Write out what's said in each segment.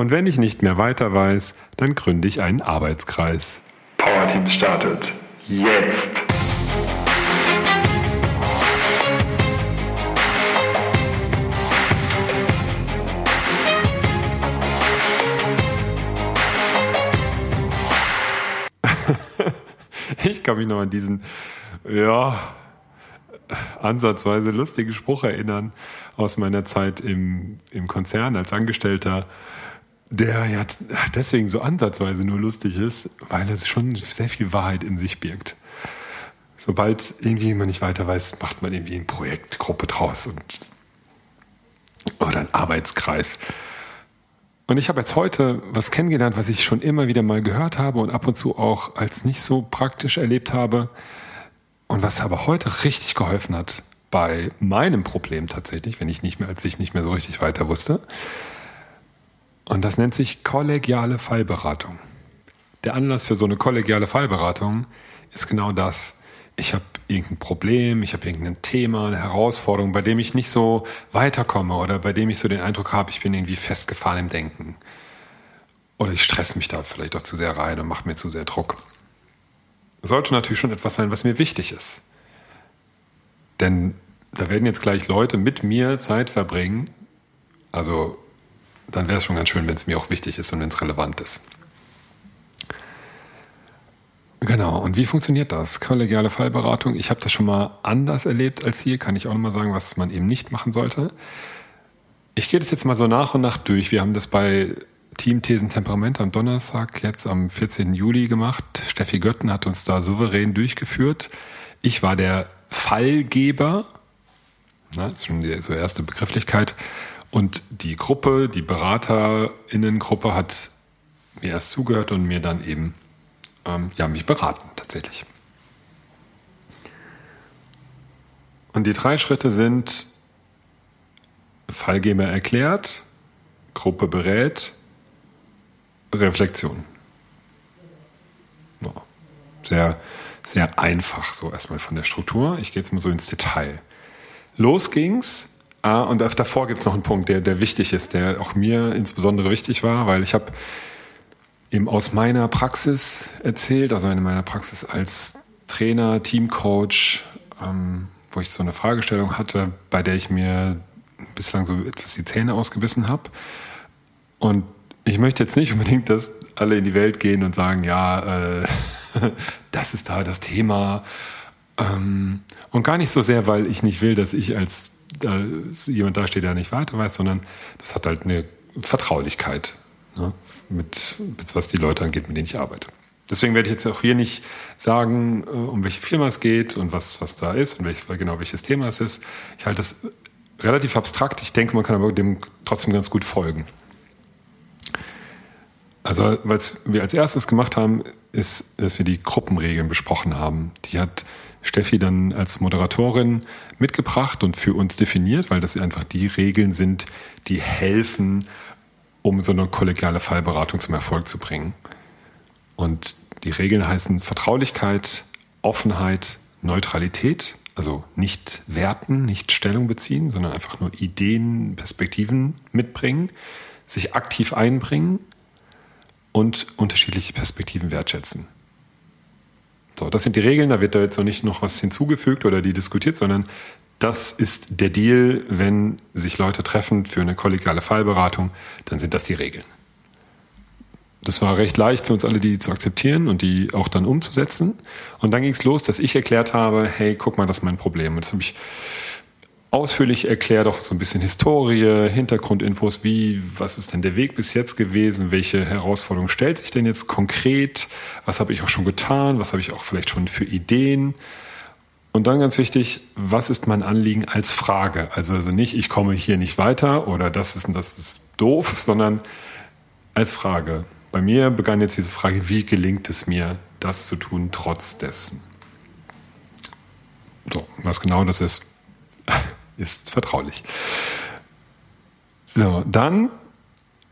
Und wenn ich nicht mehr weiter weiß, dann gründe ich einen Arbeitskreis. Power Teams startet jetzt. ich kann mich noch an diesen, ja, ansatzweise lustigen Spruch erinnern aus meiner Zeit im, im Konzern als Angestellter, der ja deswegen so ansatzweise nur lustig ist, weil es schon sehr viel Wahrheit in sich birgt. Sobald irgendwie man nicht weiter weiß, macht man irgendwie eine Projektgruppe draus und oder ein Arbeitskreis. Und ich habe jetzt heute was kennengelernt, was ich schon immer wieder mal gehört habe und ab und zu auch als nicht so praktisch erlebt habe. Und was aber heute richtig geholfen hat bei meinem Problem tatsächlich, wenn ich nicht mehr, als ich nicht mehr so richtig weiter wusste. Und das nennt sich kollegiale Fallberatung. Der Anlass für so eine kollegiale Fallberatung ist genau das. Ich habe irgendein Problem, ich habe irgendein Thema, eine Herausforderung, bei dem ich nicht so weiterkomme oder bei dem ich so den Eindruck habe, ich bin irgendwie festgefahren im Denken. Oder ich stress mich da vielleicht auch zu sehr rein und mache mir zu sehr Druck sollte natürlich schon etwas sein, was mir wichtig ist. Denn da werden jetzt gleich Leute mit mir Zeit verbringen. Also dann wäre es schon ganz schön, wenn es mir auch wichtig ist und wenn es relevant ist. Genau, und wie funktioniert das? Kollegiale Fallberatung. Ich habe das schon mal anders erlebt als hier, kann ich auch nochmal sagen, was man eben nicht machen sollte. Ich gehe das jetzt mal so nach und nach durch. Wir haben das bei Team Thesen Temperament am Donnerstag, jetzt am 14. Juli gemacht. Steffi Götten hat uns da souverän durchgeführt. Ich war der Fallgeber. Das ist schon die so erste Begrifflichkeit. Und die Gruppe, die BeraterInnengruppe hat mir erst zugehört und mir dann eben, ähm, ja, mich beraten, tatsächlich. Und die drei Schritte sind Fallgeber erklärt, Gruppe berät, Reflexion. Sehr, sehr einfach so erstmal von der Struktur. Ich gehe jetzt mal so ins Detail. Los ging's. Ah, und davor gibt es noch einen Punkt, der, der wichtig ist, der auch mir insbesondere wichtig war, weil ich habe eben aus meiner Praxis erzählt, also in meiner Praxis als Trainer, Teamcoach, ähm, wo ich so eine Fragestellung hatte, bei der ich mir bislang so etwas die Zähne ausgebissen habe. Und ich möchte jetzt nicht unbedingt, dass alle in die Welt gehen und sagen, ja, äh, das ist da das Thema. Ähm, und gar nicht so sehr, weil ich nicht will, dass ich als äh, jemand dasteht, der nicht weiter weiß, sondern das hat halt eine Vertraulichkeit ne, mit, mit was die Leute angeht, mit denen ich arbeite. Deswegen werde ich jetzt auch hier nicht sagen, äh, um welche Firma es geht und was, was da ist und welches, genau welches Thema es ist. Ich halte das relativ abstrakt. Ich denke, man kann aber dem trotzdem ganz gut folgen. Also, was wir als erstes gemacht haben, ist, dass wir die Gruppenregeln besprochen haben. Die hat Steffi dann als Moderatorin mitgebracht und für uns definiert, weil das einfach die Regeln sind, die helfen, um so eine kollegiale Fallberatung zum Erfolg zu bringen. Und die Regeln heißen Vertraulichkeit, Offenheit, Neutralität, also nicht werten, nicht Stellung beziehen, sondern einfach nur Ideen, Perspektiven mitbringen, sich aktiv einbringen und unterschiedliche Perspektiven wertschätzen. So, das sind die Regeln, da wird da jetzt noch nicht noch was hinzugefügt oder die diskutiert, sondern das ist der Deal, wenn sich Leute treffen für eine kollegiale Fallberatung, dann sind das die Regeln. Das war recht leicht für uns alle, die zu akzeptieren und die auch dann umzusetzen. Und dann ging es los, dass ich erklärt habe, hey, guck mal, das ist mein Problem. Und das habe ich ausführlich erklärt, auch so ein bisschen Historie, Hintergrundinfos, wie, was ist denn der Weg bis jetzt gewesen, welche Herausforderung stellt sich denn jetzt konkret, was habe ich auch schon getan, was habe ich auch vielleicht schon für Ideen. Und dann ganz wichtig, was ist mein Anliegen als Frage? Also, also nicht, ich komme hier nicht weiter oder das ist, das ist doof, sondern als Frage. Bei mir begann jetzt diese Frage, wie gelingt es mir, das zu tun, trotz dessen? So, was genau das ist, ist vertraulich. So, dann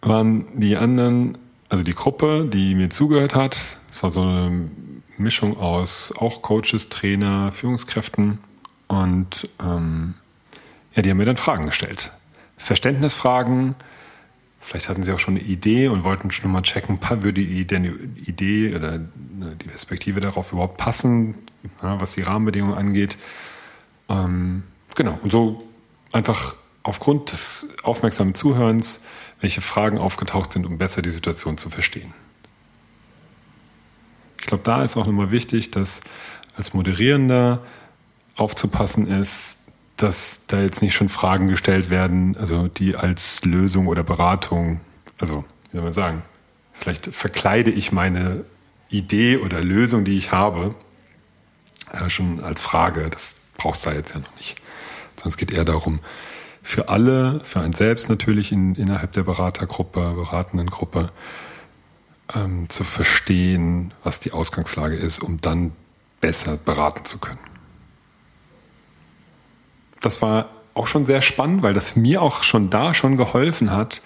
waren die anderen, also die Gruppe, die mir zugehört hat, es war so eine Mischung aus auch Coaches, Trainer, Führungskräften und ähm, ja, die haben mir dann Fragen gestellt. Verständnisfragen, Vielleicht hatten sie auch schon eine Idee und wollten schon mal checken, würde die Idee oder ne, die Perspektive darauf überhaupt passen, was die Rahmenbedingungen angeht. Ähm, genau, und so einfach aufgrund des aufmerksamen Zuhörens, welche Fragen aufgetaucht sind, um besser die Situation zu verstehen. Ich glaube, da ist auch nochmal wichtig, dass als Moderierender aufzupassen ist, dass da jetzt nicht schon Fragen gestellt werden, also die als Lösung oder Beratung, also wie soll man sagen, vielleicht verkleide ich meine Idee oder Lösung, die ich habe, äh, schon als Frage. Das brauchst du da jetzt ja noch nicht. Sonst geht eher darum, für alle, für einen selbst natürlich in, innerhalb der Beratergruppe, beratenden Gruppe, ähm, zu verstehen, was die Ausgangslage ist, um dann besser beraten zu können das war auch schon sehr spannend, weil das mir auch schon da schon geholfen hat,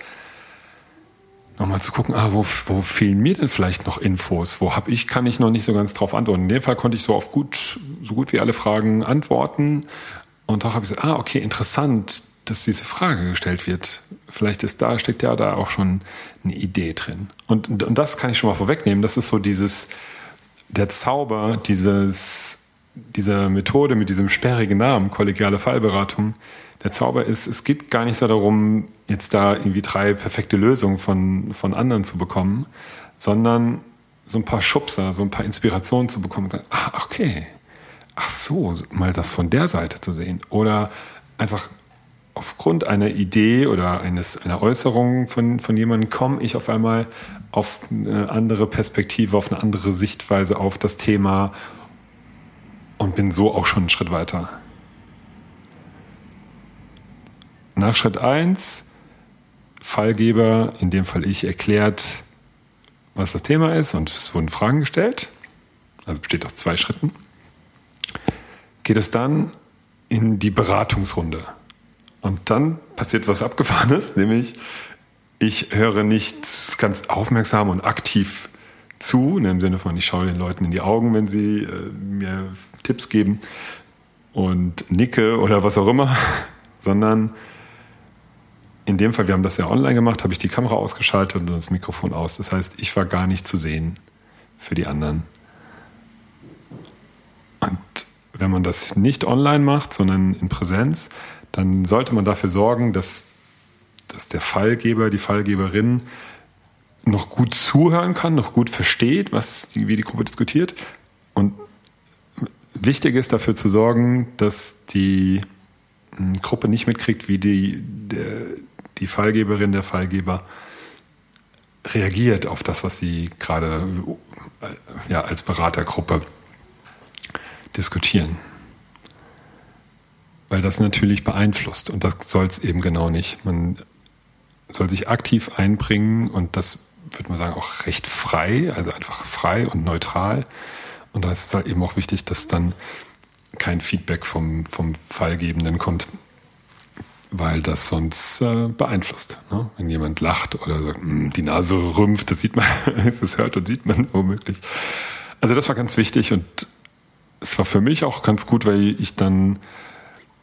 nochmal zu gucken, ah, wo, wo fehlen mir denn vielleicht noch Infos? Wo habe ich, kann ich noch nicht so ganz drauf antworten. In dem Fall konnte ich so auf gut, so gut wie alle Fragen antworten. Und auch habe ich gesagt, ah, okay, interessant, dass diese Frage gestellt wird. Vielleicht ist da, steckt ja da auch schon eine Idee drin. Und, und das kann ich schon mal vorwegnehmen. Das ist so dieses, der Zauber dieses dieser Methode mit diesem sperrigen Namen, kollegiale Fallberatung, der Zauber ist, es geht gar nicht so darum, jetzt da irgendwie drei perfekte Lösungen von, von anderen zu bekommen, sondern so ein paar Schubser, so ein paar Inspirationen zu bekommen und sagen, ah, okay, ach so, mal das von der Seite zu sehen. Oder einfach aufgrund einer Idee oder eines, einer Äußerung von, von jemandem komme ich auf einmal auf eine andere Perspektive, auf eine andere Sichtweise auf das Thema und bin so auch schon einen Schritt weiter. Nach Schritt 1, Fallgeber, in dem Fall ich, erklärt, was das Thema ist und es wurden Fragen gestellt. Also besteht aus zwei Schritten. Geht es dann in die Beratungsrunde. Und dann passiert was Abgefahrenes, nämlich ich höre nicht ganz aufmerksam und aktiv zu, in dem Sinne von, ich schaue den Leuten in die Augen, wenn sie äh, mir Tipps geben und nicke oder was auch immer, sondern in dem Fall, wir haben das ja online gemacht, habe ich die Kamera ausgeschaltet und das Mikrofon aus. Das heißt, ich war gar nicht zu sehen für die anderen. Und wenn man das nicht online macht, sondern in Präsenz, dann sollte man dafür sorgen, dass, dass der Fallgeber, die Fallgeberin noch gut zuhören kann, noch gut versteht, was die, wie die Gruppe diskutiert. Und wichtig ist dafür zu sorgen, dass die hm, Gruppe nicht mitkriegt, wie die, der, die Fallgeberin, der Fallgeber reagiert auf das, was sie gerade ja, als Beratergruppe diskutieren. Weil das natürlich beeinflusst und das soll es eben genau nicht. Man soll sich aktiv einbringen und das würde man sagen auch recht frei, also einfach frei und neutral und da ist es halt eben auch wichtig, dass dann kein Feedback vom, vom Fallgebenden kommt, weil das sonst äh, beeinflusst. Ne? Wenn jemand lacht oder sagt, hm, die Nase rümpft, das sieht man, das hört und sieht man womöglich. Also das war ganz wichtig und es war für mich auch ganz gut, weil ich dann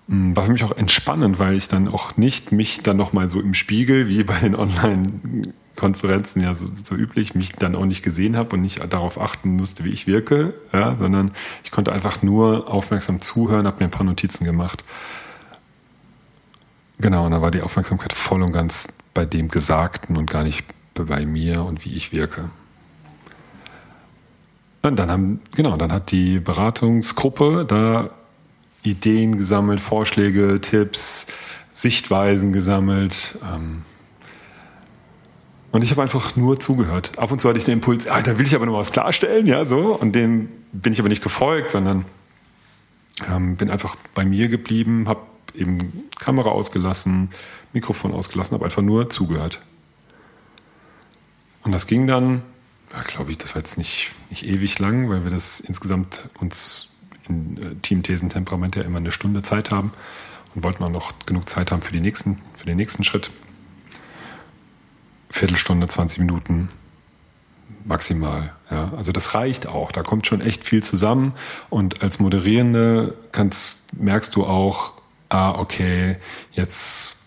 hm, war für mich auch entspannend, weil ich dann auch nicht mich dann nochmal so im Spiegel wie bei den Online Konferenzen ja so, so üblich, mich dann auch nicht gesehen habe und nicht darauf achten musste, wie ich wirke, ja, sondern ich konnte einfach nur aufmerksam zuhören, habe mir ein paar Notizen gemacht. Genau, und da war die Aufmerksamkeit voll und ganz bei dem Gesagten und gar nicht bei mir und wie ich wirke. Und dann haben, genau, dann hat die Beratungsgruppe da Ideen gesammelt, Vorschläge, Tipps, Sichtweisen gesammelt. Ähm, und ich habe einfach nur zugehört. Ab und zu hatte ich den Impuls, ah, da will ich aber noch was klarstellen, ja, so. Und dem bin ich aber nicht gefolgt, sondern ähm, bin einfach bei mir geblieben, habe eben Kamera ausgelassen, Mikrofon ausgelassen, habe einfach nur zugehört. Und das ging dann, ja, glaube ich, das war jetzt nicht, nicht ewig lang, weil wir das insgesamt uns in äh, Team Thesen Temperament ja immer eine Stunde Zeit haben und wollten auch noch genug Zeit haben für, die nächsten, für den nächsten Schritt. Viertelstunde, 20 Minuten maximal. Ja, also das reicht auch. Da kommt schon echt viel zusammen. Und als Moderierende kannst, merkst du auch, ah, okay, jetzt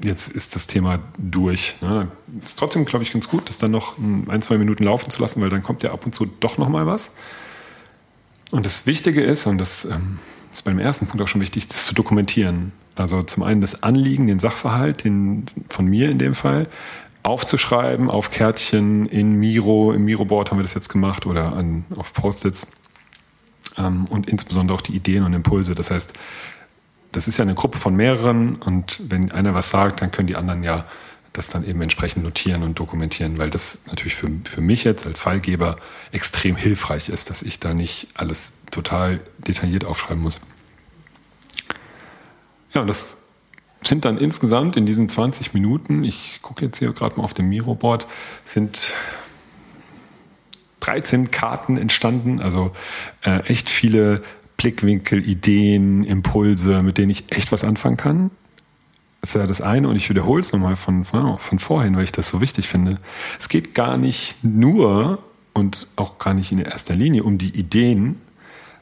jetzt ist das Thema durch. Ne? Ist trotzdem, glaube ich, ganz gut, das dann noch ein, zwei Minuten laufen zu lassen, weil dann kommt ja ab und zu doch noch mal was. Und das Wichtige ist, und das ähm, ist beim ersten Punkt auch schon wichtig, das zu dokumentieren. Also zum einen das Anliegen, den Sachverhalt, den von mir in dem Fall, aufzuschreiben auf Kärtchen in Miro, im Miro-Board haben wir das jetzt gemacht oder an, auf Post-its ähm, und insbesondere auch die Ideen und Impulse. Das heißt, das ist ja eine Gruppe von mehreren und wenn einer was sagt, dann können die anderen ja das dann eben entsprechend notieren und dokumentieren, weil das natürlich für, für mich jetzt als Fallgeber extrem hilfreich ist, dass ich da nicht alles total detailliert aufschreiben muss. Ja, und das sind dann insgesamt in diesen 20 Minuten, ich gucke jetzt hier gerade mal auf dem Miro-Board, sind 13 Karten entstanden, also äh, echt viele Blickwinkel, Ideen, Impulse, mit denen ich echt was anfangen kann. Das ist ja das eine und ich wiederhole es nochmal von, von, von vorhin, weil ich das so wichtig finde. Es geht gar nicht nur und auch gar nicht in erster Linie um die Ideen,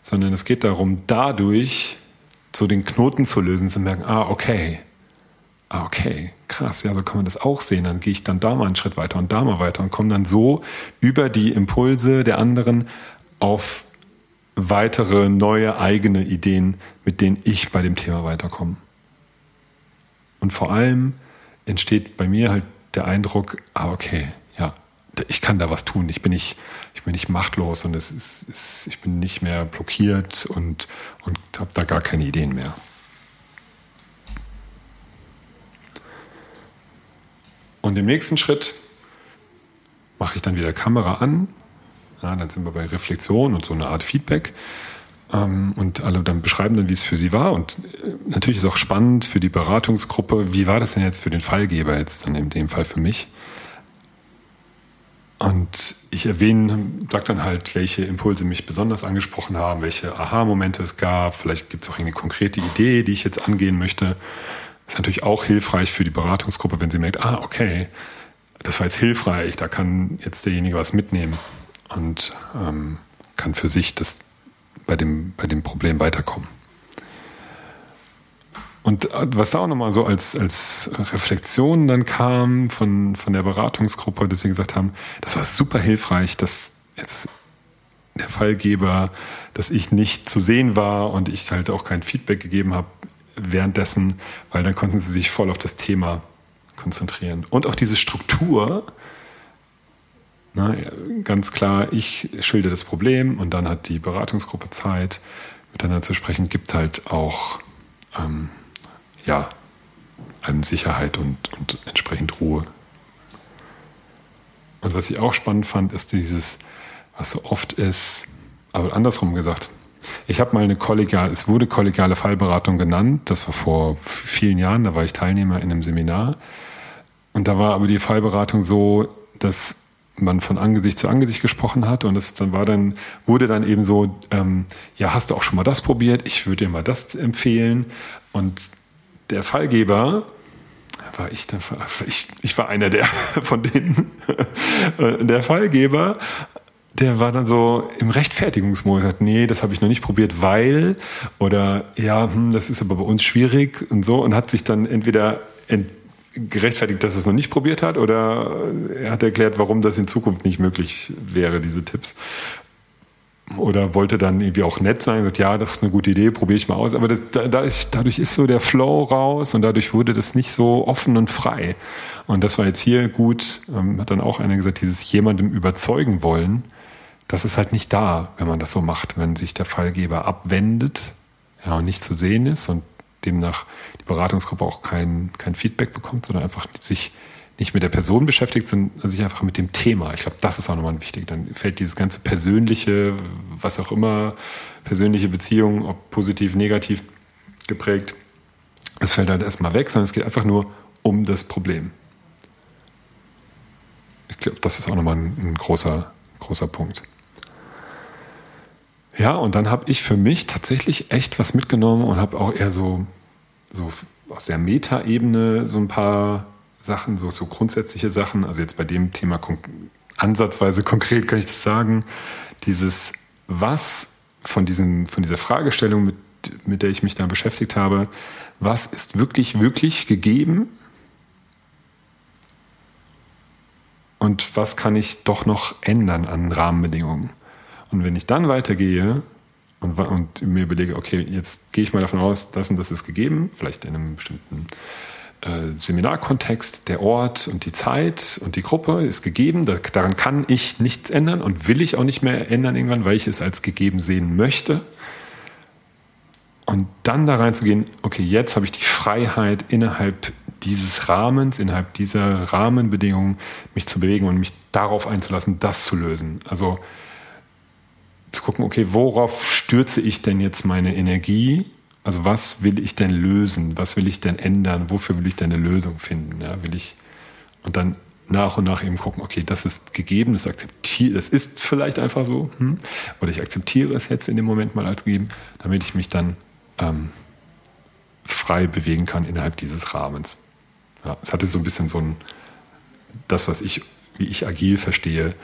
sondern es geht darum, dadurch so den Knoten zu lösen, zu merken, ah, okay, ah, okay, krass, ja, so kann man das auch sehen. Dann gehe ich dann da mal einen Schritt weiter und da mal weiter und komme dann so über die Impulse der anderen auf weitere neue eigene Ideen, mit denen ich bei dem Thema weiterkomme. Und vor allem entsteht bei mir halt der Eindruck, ah, okay, ja, ich kann da was tun. Ich bin nicht, ich bin nicht machtlos und es ist, es, ich bin nicht mehr blockiert und, und habe da gar keine Ideen mehr. Und im nächsten Schritt mache ich dann wieder Kamera an. Ja, dann sind wir bei Reflexion und so eine Art Feedback. Ähm, und alle dann beschreiben dann, wie es für sie war. Und äh, natürlich ist auch spannend für die Beratungsgruppe, wie war das denn jetzt für den Fallgeber, jetzt dann in dem Fall für mich. Und ich erwähne, sage dann halt, welche Impulse mich besonders angesprochen haben, welche Aha-Momente es gab. Vielleicht gibt es auch eine konkrete Idee, die ich jetzt angehen möchte. Das ist natürlich auch hilfreich für die Beratungsgruppe, wenn sie merkt, ah, okay, das war jetzt hilfreich, da kann jetzt derjenige was mitnehmen und ähm, kann für sich das bei dem, bei dem Problem weiterkommen. Und äh, was da auch nochmal so als, als Reflexion dann kam von, von der Beratungsgruppe, dass sie gesagt haben, das war super hilfreich, dass jetzt der Fallgeber, dass ich nicht zu sehen war und ich halt auch kein Feedback gegeben habe, währenddessen, weil dann konnten sie sich voll auf das Thema konzentrieren. Und auch diese Struktur, na, ganz klar, ich schilde das Problem und dann hat die Beratungsgruppe Zeit, miteinander zu sprechen, gibt halt auch ähm, ja, einem Sicherheit und, und entsprechend Ruhe. Und was ich auch spannend fand, ist dieses, was so oft ist, aber andersrum gesagt, ich habe mal eine kollegiale, es wurde kollegiale Fallberatung genannt, das war vor vielen Jahren, da war ich Teilnehmer in einem Seminar. Und da war aber die Fallberatung so, dass man von Angesicht zu Angesicht gesprochen hat und es dann war dann, wurde dann eben so, ähm, ja, hast du auch schon mal das probiert? Ich würde dir mal das empfehlen. Und der Fallgeber, war ich, der, ich, ich war einer der von denen, der Fallgeber der war dann so im Rechtfertigungsmodus, hat, nee, das habe ich noch nicht probiert, weil oder ja, hm, das ist aber bei uns schwierig und so und hat sich dann entweder ent gerechtfertigt, dass er es noch nicht probiert hat oder er hat erklärt, warum das in Zukunft nicht möglich wäre, diese Tipps. Oder wollte dann irgendwie auch nett sein, sagt, ja, das ist eine gute Idee, probiere ich mal aus. Aber das, dadurch, dadurch ist so der Flow raus und dadurch wurde das nicht so offen und frei. Und das war jetzt hier gut, ähm, hat dann auch einer gesagt, dieses jemandem überzeugen wollen, das ist halt nicht da, wenn man das so macht, wenn sich der Fallgeber abwendet ja, und nicht zu sehen ist und demnach die Beratungsgruppe auch kein, kein Feedback bekommt, sondern einfach sich nicht mit der Person beschäftigt, sondern sich einfach mit dem Thema. Ich glaube, das ist auch nochmal wichtig. Dann fällt dieses ganze persönliche, was auch immer, persönliche Beziehungen, ob positiv, negativ geprägt, es fällt halt erstmal weg, sondern es geht einfach nur um das Problem. Ich glaube, das ist auch nochmal ein, ein großer, großer Punkt. Ja, und dann habe ich für mich tatsächlich echt was mitgenommen und habe auch eher so, so aus der Metaebene so ein paar Sachen, so, so grundsätzliche Sachen. Also jetzt bei dem Thema kon ansatzweise konkret kann ich das sagen. Dieses Was von, diesem, von dieser Fragestellung, mit, mit der ich mich da beschäftigt habe, was ist wirklich, wirklich gegeben? Und was kann ich doch noch ändern an Rahmenbedingungen? Und wenn ich dann weitergehe und, und mir überlege, okay, jetzt gehe ich mal davon aus, das und das ist gegeben, vielleicht in einem bestimmten äh, Seminarkontext, der Ort und die Zeit und die Gruppe ist gegeben, da, daran kann ich nichts ändern und will ich auch nicht mehr ändern irgendwann, weil ich es als gegeben sehen möchte. Und dann da reinzugehen, okay, jetzt habe ich die Freiheit innerhalb dieses Rahmens, innerhalb dieser Rahmenbedingungen mich zu bewegen und mich darauf einzulassen, das zu lösen. Also zu gucken, okay, worauf stürze ich denn jetzt meine Energie? Also was will ich denn lösen? Was will ich denn ändern? Wofür will ich denn eine Lösung finden? Ja, will ich und dann nach und nach eben gucken, okay, das ist gegeben, das akzeptiere, das ist vielleicht einfach so, hm? oder ich akzeptiere es jetzt in dem Moment mal als gegeben, damit ich mich dann ähm, frei bewegen kann innerhalb dieses Rahmens. Ja, es hatte so ein bisschen so ein, das, was ich, wie ich agil verstehe,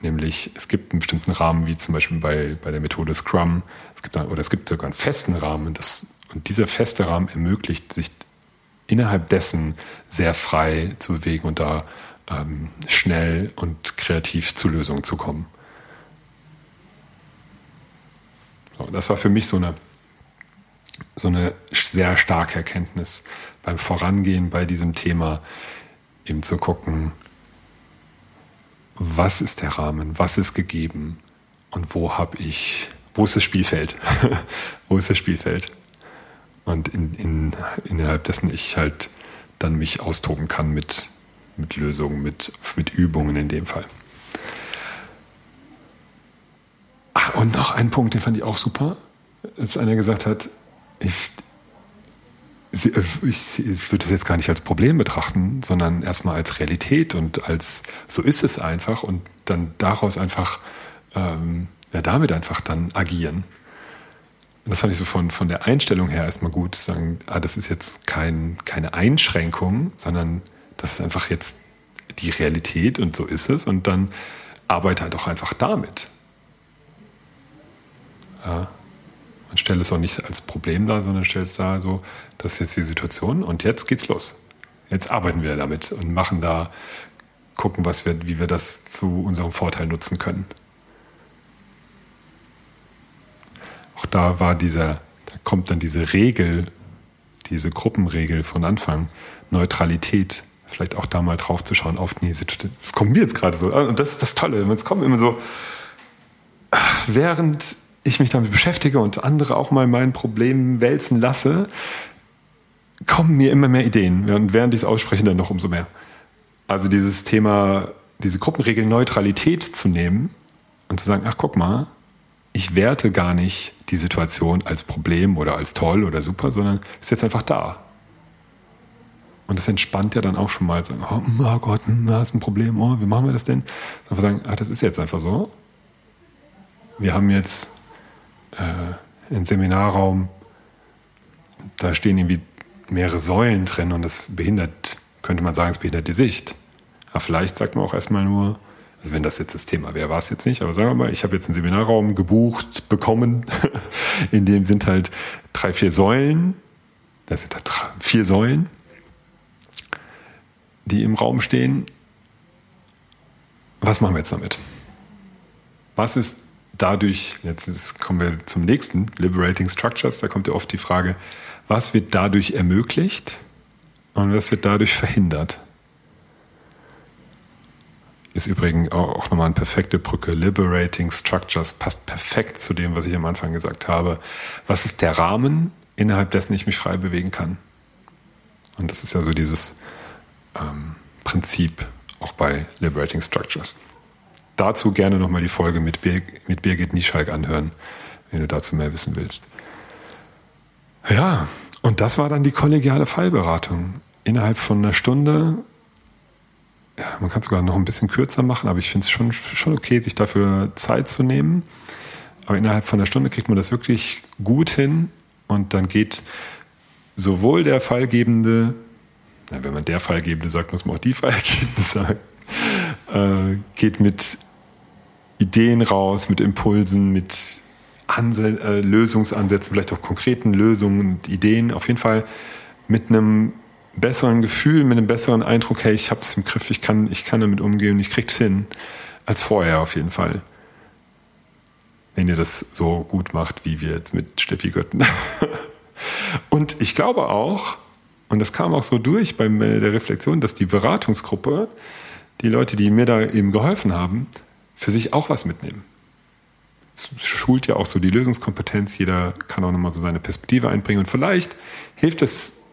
nämlich es gibt einen bestimmten Rahmen, wie zum Beispiel bei, bei der Methode Scrum, es gibt, oder es gibt sogar einen festen Rahmen, das, und dieser feste Rahmen ermöglicht sich innerhalb dessen sehr frei zu bewegen und da ähm, schnell und kreativ zu Lösungen zu kommen. So, das war für mich so eine so eine sehr starke Erkenntnis beim Vorangehen bei diesem Thema, eben zu gucken, was ist der Rahmen, was ist gegeben? Und wo habe ich, wo ist das Spielfeld, wo ist das Spielfeld? Und in, in, innerhalb dessen ich halt dann mich austoben kann mit, mit Lösungen, mit, mit Übungen in dem Fall. Ah, und noch ein Punkt, den fand ich auch super, als einer gesagt hat, ich, ich, ich würde das jetzt gar nicht als Problem betrachten, sondern erstmal als Realität und als so ist es einfach und dann daraus einfach, ähm, ja, damit einfach dann agieren. Und das fand ich so von, von der Einstellung her erstmal gut, sagen, ah, das ist jetzt kein, keine Einschränkung, sondern das ist einfach jetzt die Realität und so ist es und dann arbeite halt auch einfach damit. Ja stelle es auch nicht als Problem dar, sondern stelle es da so, das ist jetzt die Situation und jetzt geht's los. Jetzt arbeiten wir damit und machen da, gucken, was wir, wie wir das zu unserem Vorteil nutzen können. Auch da war dieser, da kommt dann diese Regel, diese Gruppenregel von Anfang, Neutralität, vielleicht auch da mal drauf zu schauen, auf die Situation. Kommt mir jetzt gerade so. Und das ist das Tolle. Es kommt immer so, während ich mich damit beschäftige und andere auch mal meinen Problemen wälzen lasse, kommen mir immer mehr Ideen. Und während ich es ausspreche, dann noch umso mehr. Also dieses Thema, diese Gruppenregel Neutralität zu nehmen und zu sagen, ach guck mal, ich werte gar nicht die Situation als Problem oder als toll oder super, sondern ist jetzt einfach da. Und das entspannt ja dann auch schon mal, sagen, oh, oh Gott, hm, da ist ein Problem, oh, wie machen wir das denn? Einfach sagen, ach, das ist jetzt einfach so. Wir haben jetzt äh, einen Seminarraum, da stehen irgendwie mehrere Säulen drin und das behindert, könnte man sagen, es behindert die Sicht. Aber vielleicht sagt man auch erstmal nur, also wenn das jetzt das Thema wäre, war es jetzt nicht, aber sagen wir mal, ich habe jetzt einen Seminarraum gebucht, bekommen, in dem sind halt drei, vier Säulen, das sind halt vier Säulen, die im Raum stehen. Was machen wir jetzt damit? Was ist dadurch, jetzt kommen wir zum nächsten, Liberating Structures, da kommt ja oft die Frage, was wird dadurch ermöglicht und was wird dadurch verhindert? Ist übrigens auch nochmal eine perfekte Brücke. Liberating Structures passt perfekt zu dem, was ich am Anfang gesagt habe. Was ist der Rahmen, innerhalb dessen ich mich frei bewegen kann? Und das ist ja so dieses ähm, Prinzip auch bei Liberating Structures dazu gerne nochmal die Folge mit, Bir mit Birgit Nieschalk anhören, wenn du dazu mehr wissen willst. Ja, und das war dann die kollegiale Fallberatung. Innerhalb von einer Stunde, ja, man kann es sogar noch ein bisschen kürzer machen, aber ich finde es schon, schon okay, sich dafür Zeit zu nehmen. Aber innerhalb von einer Stunde kriegt man das wirklich gut hin und dann geht sowohl der Fallgebende, na, wenn man der Fallgebende sagt, muss man auch die Fallgebende sagen, äh, geht mit Ideen raus, mit Impulsen, mit Anse äh, Lösungsansätzen, vielleicht auch konkreten Lösungen und Ideen. Auf jeden Fall mit einem besseren Gefühl, mit einem besseren Eindruck, hey, ich habe es im Griff, ich kann, ich kann damit umgehen, ich krieg's hin, als vorher auf jeden Fall. Wenn ihr das so gut macht, wie wir jetzt mit Steffi Götten. Und ich glaube auch, und das kam auch so durch bei der Reflexion, dass die Beratungsgruppe, die Leute, die mir da eben geholfen haben, für sich auch was mitnehmen. Es schult ja auch so die Lösungskompetenz, jeder kann auch nochmal so seine Perspektive einbringen und vielleicht hilft es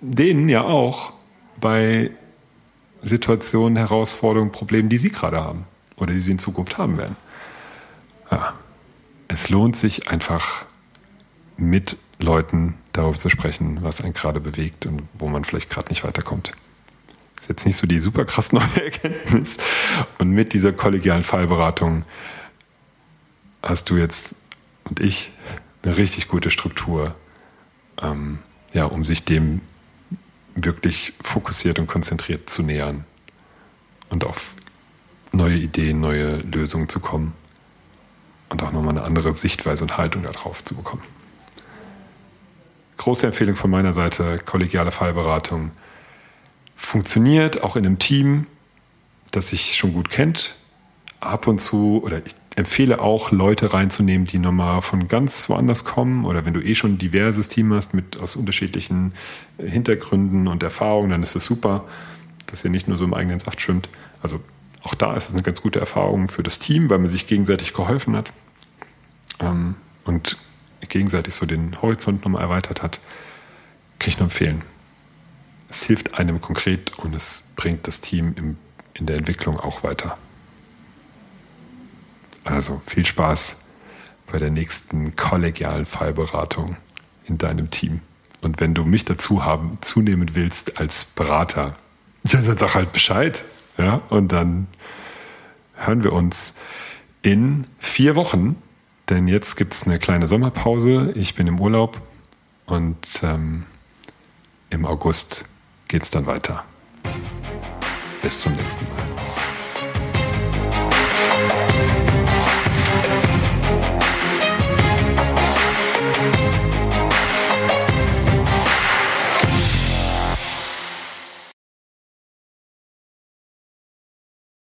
denen ja auch bei Situationen, Herausforderungen, Problemen, die sie gerade haben oder die sie in Zukunft haben werden. Ja. Es lohnt sich einfach mit Leuten darüber zu sprechen, was einen gerade bewegt und wo man vielleicht gerade nicht weiterkommt. Ist jetzt nicht so die super krass neue Erkenntnis. Und mit dieser kollegialen Fallberatung hast du jetzt und ich eine richtig gute Struktur, ähm, ja, um sich dem wirklich fokussiert und konzentriert zu nähern und auf neue Ideen, neue Lösungen zu kommen und auch nochmal eine andere Sichtweise und Haltung darauf zu bekommen. Große Empfehlung von meiner Seite, kollegiale Fallberatung. Funktioniert auch in einem Team, das sich schon gut kennt. Ab und zu, oder ich empfehle auch, Leute reinzunehmen, die nochmal von ganz woanders kommen. Oder wenn du eh schon ein diverses Team hast mit aus unterschiedlichen Hintergründen und Erfahrungen, dann ist es super, dass ihr nicht nur so im eigenen Saft schwimmt. Also auch da ist es eine ganz gute Erfahrung für das Team, weil man sich gegenseitig geholfen hat. Ähm, und gegenseitig so den Horizont nochmal erweitert hat, kann ich nur empfehlen. Es hilft einem konkret und es bringt das Team im, in der Entwicklung auch weiter. Also viel Spaß bei der nächsten kollegialen Fallberatung in deinem Team. Und wenn du mich dazu haben, zunehmen willst als Berater, dann sag halt Bescheid. Ja, und dann hören wir uns in vier Wochen denn jetzt gibt es eine kleine Sommerpause. Ich bin im Urlaub und ähm, im August geht es dann weiter. Bis zum nächsten Mal.